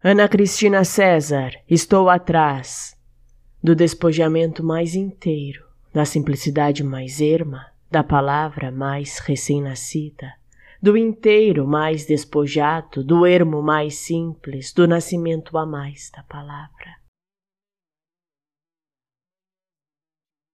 Ana Cristina César, estou atrás do despojamento mais inteiro, da simplicidade mais erma, da palavra mais recém-nascida, do inteiro mais despojado, do ermo mais simples, do nascimento a mais da palavra.